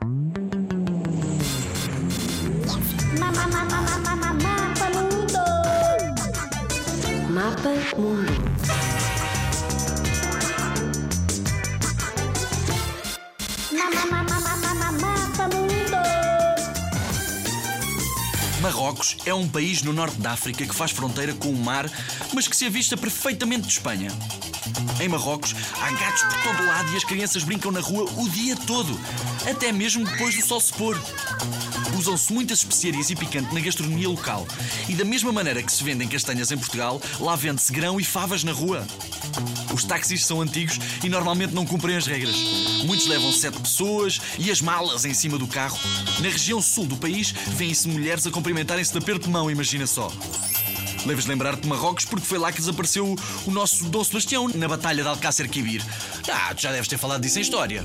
Mapa mundo. Mapa Mundo. Mapa mundo. Marrocos é um país no norte da África que faz fronteira com o mar, mas que se avista perfeitamente de Espanha. Em Marrocos há gatos por todo lado e as crianças brincam na rua o dia todo, até mesmo depois do sol se pôr. Usam-se muitas especiarias e picante na gastronomia local. E da mesma maneira que se vendem castanhas em Portugal, lá vende-se grão e favas na rua. Os táxis são antigos e normalmente não cumprem as regras. Muitos levam sete pessoas e as malas em cima do carro. Na região sul do país, vêem-se mulheres a cumprimentarem-se de aperto de mão, imagina só. Levas lembrar-te de Marrocos porque foi lá que desapareceu o, o nosso Dom Sebastião na Batalha de Alcácer Quibir. Ah, tu já deves ter falado disso em história.